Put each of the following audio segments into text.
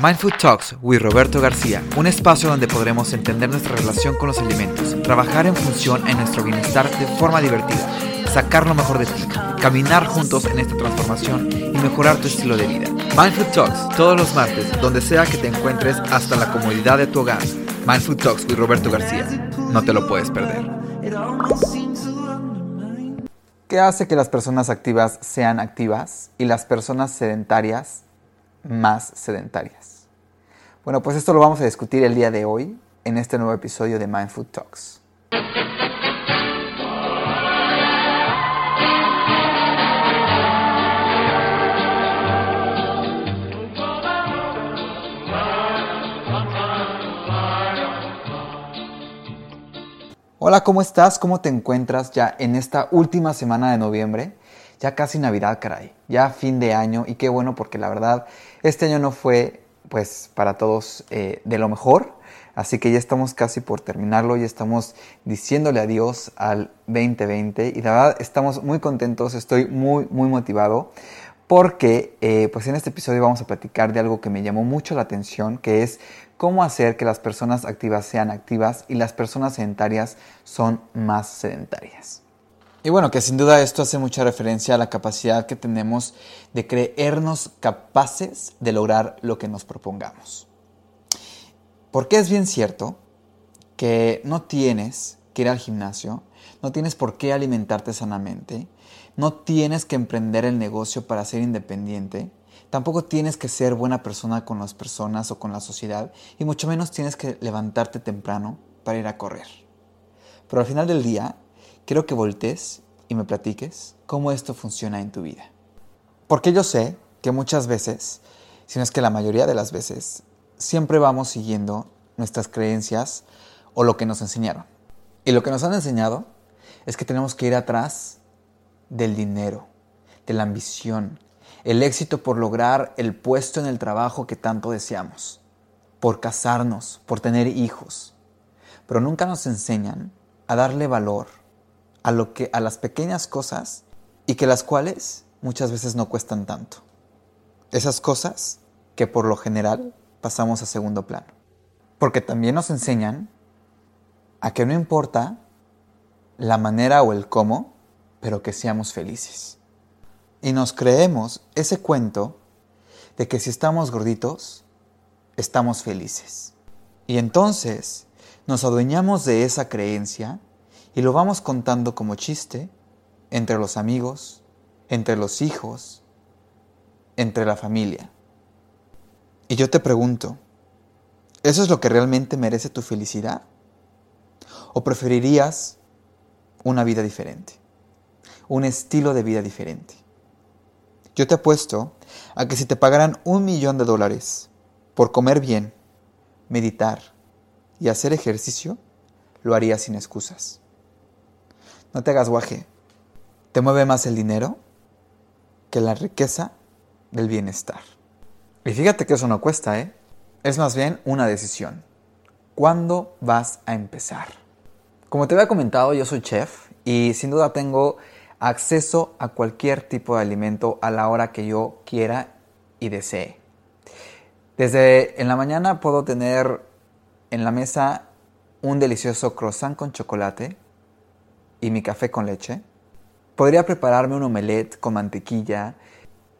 Mindful Talks with Roberto García, un espacio donde podremos entender nuestra relación con los alimentos, trabajar en función en nuestro bienestar de forma divertida, sacar lo mejor de ti, caminar juntos en esta transformación y mejorar tu estilo de vida. Mindful Talks todos los martes, donde sea que te encuentres hasta la comodidad de tu hogar. Mindful Talks with Roberto García, no te lo puedes perder. ¿Qué hace que las personas activas sean activas y las personas sedentarias más sedentarias? Bueno, pues esto lo vamos a discutir el día de hoy en este nuevo episodio de Mindful Talks. Hola, ¿cómo estás? ¿Cómo te encuentras ya en esta última semana de noviembre? Ya casi Navidad, caray. Ya fin de año y qué bueno porque la verdad este año no fue pues para todos eh, de lo mejor. Así que ya estamos casi por terminarlo, ya estamos diciéndole adiós al 2020 y la verdad estamos muy contentos, estoy muy muy motivado porque eh, pues en este episodio vamos a platicar de algo que me llamó mucho la atención, que es cómo hacer que las personas activas sean activas y las personas sedentarias son más sedentarias. Y bueno, que sin duda esto hace mucha referencia a la capacidad que tenemos de creernos capaces de lograr lo que nos propongamos. Porque es bien cierto que no tienes que ir al gimnasio, no tienes por qué alimentarte sanamente, no tienes que emprender el negocio para ser independiente, Tampoco tienes que ser buena persona con las personas o con la sociedad y mucho menos tienes que levantarte temprano para ir a correr. Pero al final del día, quiero que voltees y me platiques cómo esto funciona en tu vida. Porque yo sé que muchas veces, si no es que la mayoría de las veces, siempre vamos siguiendo nuestras creencias o lo que nos enseñaron. Y lo que nos han enseñado es que tenemos que ir atrás del dinero, de la ambición, el éxito por lograr el puesto en el trabajo que tanto deseamos, por casarnos, por tener hijos. Pero nunca nos enseñan a darle valor a lo que a las pequeñas cosas y que las cuales muchas veces no cuestan tanto. Esas cosas que por lo general pasamos a segundo plano. Porque también nos enseñan a que no importa la manera o el cómo, pero que seamos felices. Y nos creemos ese cuento de que si estamos gorditos, estamos felices. Y entonces nos adueñamos de esa creencia y lo vamos contando como chiste entre los amigos, entre los hijos, entre la familia. Y yo te pregunto, ¿eso es lo que realmente merece tu felicidad? ¿O preferirías una vida diferente? Un estilo de vida diferente? Yo te apuesto a que si te pagaran un millón de dólares por comer bien, meditar y hacer ejercicio, lo harías sin excusas. No te hagas guaje. Te mueve más el dinero que la riqueza del bienestar. Y fíjate que eso no cuesta, ¿eh? Es más bien una decisión. ¿Cuándo vas a empezar? Como te había comentado, yo soy chef y sin duda tengo acceso a cualquier tipo de alimento a la hora que yo quiera y desee. Desde en la mañana puedo tener en la mesa un delicioso croissant con chocolate y mi café con leche. Podría prepararme un omelette con mantequilla,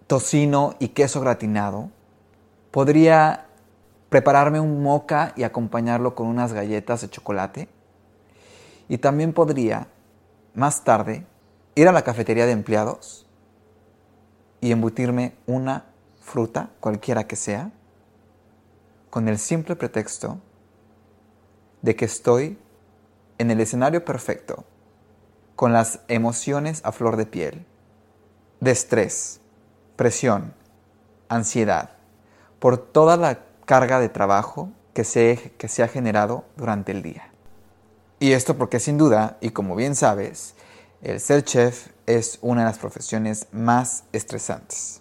tocino y queso gratinado. Podría prepararme un moca y acompañarlo con unas galletas de chocolate. Y también podría, más tarde, ir a la cafetería de empleados y embutirme una fruta, cualquiera que sea, con el simple pretexto de que estoy en el escenario perfecto, con las emociones a flor de piel, de estrés, presión, ansiedad, por toda la carga de trabajo que se, que se ha generado durante el día. Y esto porque sin duda, y como bien sabes, el ser chef es una de las profesiones más estresantes.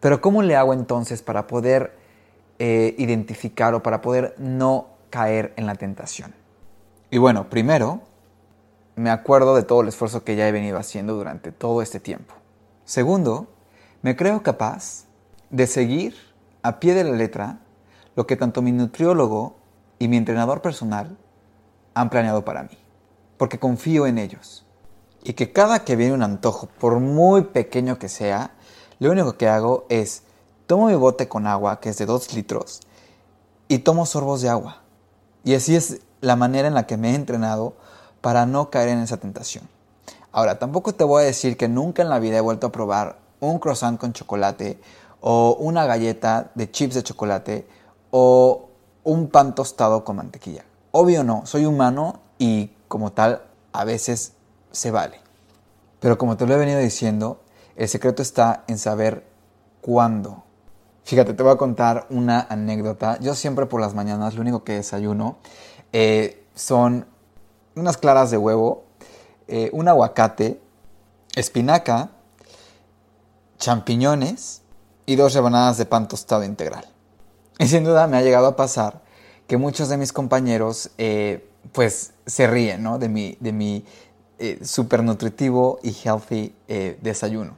Pero ¿cómo le hago entonces para poder eh, identificar o para poder no caer en la tentación? Y bueno, primero, me acuerdo de todo el esfuerzo que ya he venido haciendo durante todo este tiempo. Segundo, me creo capaz de seguir a pie de la letra lo que tanto mi nutriólogo y mi entrenador personal han planeado para mí, porque confío en ellos. Y que cada que viene un antojo, por muy pequeño que sea, lo único que hago es tomo mi bote con agua, que es de 2 litros, y tomo sorbos de agua. Y así es la manera en la que me he entrenado para no caer en esa tentación. Ahora, tampoco te voy a decir que nunca en la vida he vuelto a probar un croissant con chocolate o una galleta de chips de chocolate o un pan tostado con mantequilla. Obvio no, soy humano y como tal a veces se vale. Pero como te lo he venido diciendo, el secreto está en saber cuándo. Fíjate, te voy a contar una anécdota. Yo siempre por las mañanas lo único que desayuno eh, son unas claras de huevo, eh, un aguacate, espinaca, champiñones y dos rebanadas de pan tostado integral. Y sin duda me ha llegado a pasar que muchos de mis compañeros eh, pues se ríen ¿no? de mi, de mi eh, super nutritivo y healthy eh, desayuno.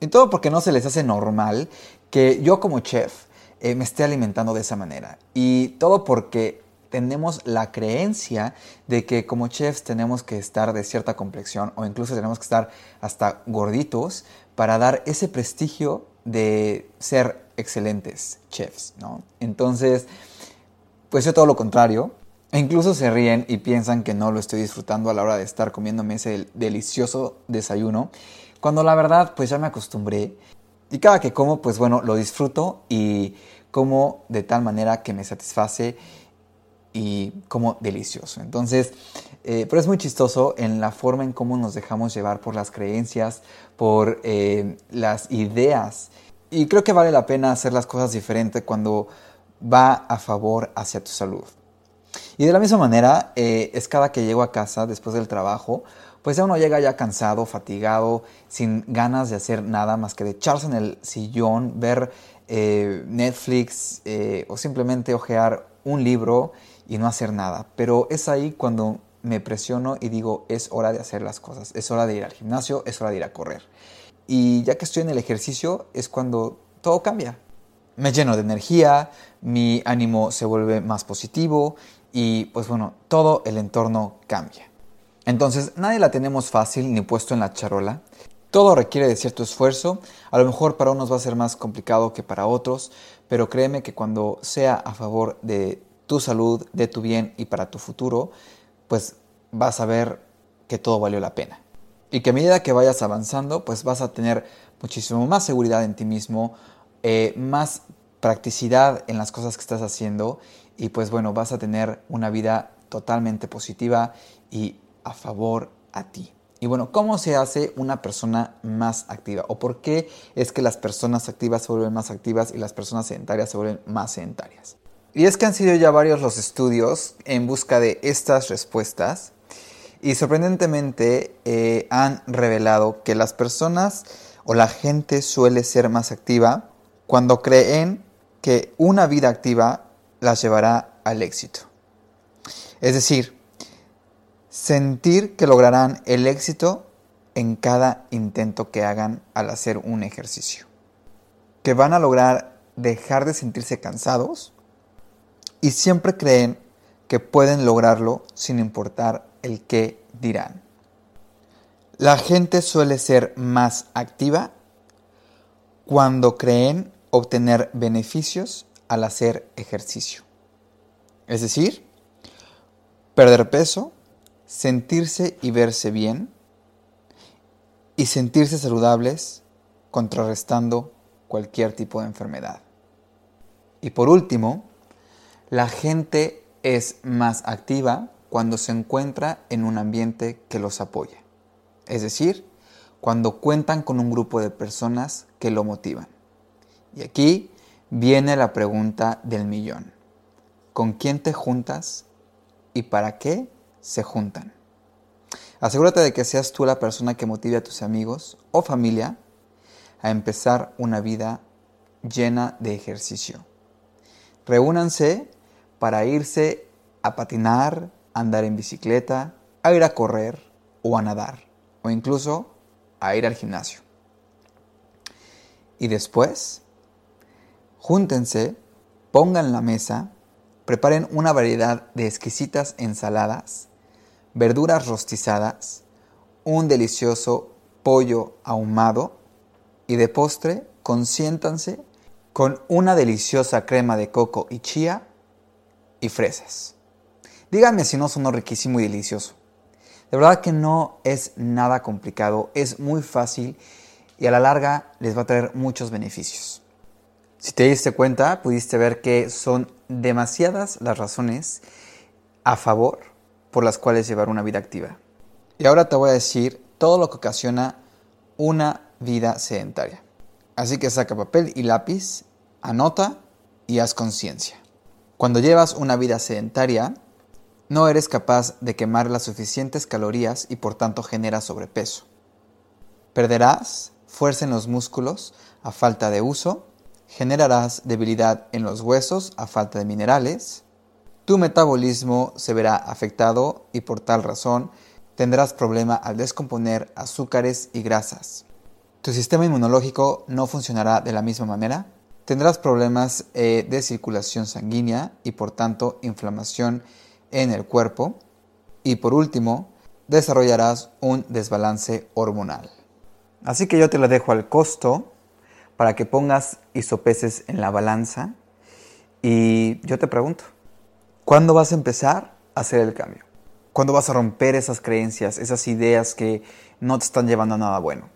Y todo porque no se les hace normal que yo como chef me esté alimentando de esa manera. Y todo porque tenemos la creencia de que como chefs tenemos que estar de cierta complexión o incluso tenemos que estar hasta gorditos para dar ese prestigio de ser excelentes chefs, ¿no? Entonces, pues yo todo lo contrario. E incluso se ríen y piensan que no lo estoy disfrutando a la hora de estar comiéndome ese delicioso desayuno, cuando la verdad pues ya me acostumbré y cada que como pues bueno lo disfruto y como de tal manera que me satisface y como delicioso. Entonces, eh, pero es muy chistoso en la forma en cómo nos dejamos llevar por las creencias, por eh, las ideas. Y creo que vale la pena hacer las cosas diferentes cuando va a favor hacia tu salud. Y de la misma manera, eh, es cada que llego a casa después del trabajo, pues ya uno llega ya cansado, fatigado, sin ganas de hacer nada más que de echarse en el sillón, ver Netflix o simplemente ojear un libro y no hacer nada. Pero es ahí cuando me presiono y digo, es hora de hacer las cosas, es hora de ir al gimnasio, es hora de ir a correr. Y ya que estoy en el ejercicio es cuando todo cambia. Me lleno de energía, mi ánimo se vuelve más positivo y pues bueno, todo el entorno cambia. Entonces, nadie la tenemos fácil ni puesto en la charola. Todo requiere de cierto esfuerzo. A lo mejor para unos va a ser más complicado que para otros, pero créeme que cuando sea a favor de tu salud, de tu bien y para tu futuro, pues vas a ver que todo valió la pena. Y que a medida que vayas avanzando, pues vas a tener muchísimo más seguridad en ti mismo, eh, más practicidad en las cosas que estás haciendo y pues bueno, vas a tener una vida totalmente positiva y a favor a ti. Y bueno, ¿cómo se hace una persona más activa? ¿O por qué es que las personas activas se vuelven más activas y las personas sedentarias se vuelven más sedentarias? Y es que han sido ya varios los estudios en busca de estas respuestas y sorprendentemente eh, han revelado que las personas o la gente suele ser más activa cuando creen que una vida activa las llevará al éxito. Es decir, sentir que lograrán el éxito en cada intento que hagan al hacer un ejercicio. Que van a lograr dejar de sentirse cansados y siempre creen que pueden lograrlo sin importar el qué dirán. La gente suele ser más activa cuando creen obtener beneficios al hacer ejercicio. Es decir, perder peso, sentirse y verse bien y sentirse saludables contrarrestando cualquier tipo de enfermedad. Y por último, la gente es más activa cuando se encuentra en un ambiente que los apoya. Es decir, cuando cuentan con un grupo de personas que lo motivan. Y aquí viene la pregunta del millón. ¿Con quién te juntas y para qué se juntan? Asegúrate de que seas tú la persona que motive a tus amigos o familia a empezar una vida llena de ejercicio. Reúnanse para irse a patinar, andar en bicicleta, a ir a correr o a nadar o incluso a ir al gimnasio. Y después, júntense pongan la mesa, preparen una variedad de exquisitas ensaladas, verduras rostizadas, un delicioso pollo ahumado y de postre consiéntanse con una deliciosa crema de coco y chía y fresas. Díganme si no sonó riquísimo y delicioso. De verdad que no es nada complicado, es muy fácil y a la larga les va a traer muchos beneficios. Si te diste cuenta, pudiste ver que son demasiadas las razones a favor por las cuales llevar una vida activa. Y ahora te voy a decir todo lo que ocasiona una vida sedentaria. Así que saca papel y lápiz, anota y haz conciencia. Cuando llevas una vida sedentaria, no eres capaz de quemar las suficientes calorías y por tanto generas sobrepeso. Perderás fuerza en los músculos a falta de uso, generarás debilidad en los huesos a falta de minerales, tu metabolismo se verá afectado y por tal razón tendrás problema al descomponer azúcares y grasas. Tu sistema inmunológico no funcionará de la misma manera, tendrás problemas eh, de circulación sanguínea y por tanto inflamación en el cuerpo. Y por último, desarrollarás un desbalance hormonal. Así que yo te lo dejo al costo para que pongas isopeces en la balanza y yo te pregunto, ¿cuándo vas a empezar a hacer el cambio? ¿Cuándo vas a romper esas creencias, esas ideas que no te están llevando a nada bueno?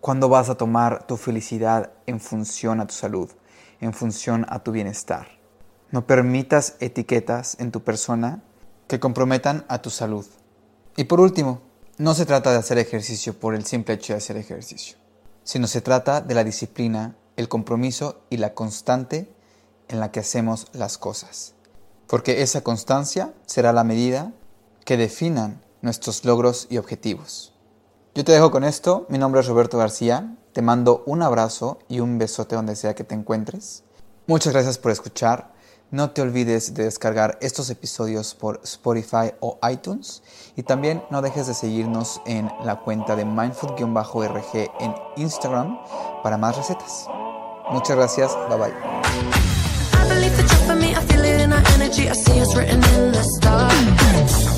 ¿Cuándo vas a tomar tu felicidad en función a tu salud, en función a tu bienestar? No permitas etiquetas en tu persona que comprometan a tu salud. Y por último, no se trata de hacer ejercicio por el simple hecho de hacer ejercicio, sino se trata de la disciplina, el compromiso y la constante en la que hacemos las cosas. Porque esa constancia será la medida que definan nuestros logros y objetivos. Yo te dejo con esto, mi nombre es Roberto García, te mando un abrazo y un besote donde sea que te encuentres. Muchas gracias por escuchar. No te olvides de descargar estos episodios por Spotify o iTunes. Y también no dejes de seguirnos en la cuenta de mindful-rg en Instagram para más recetas. Muchas gracias, bye bye.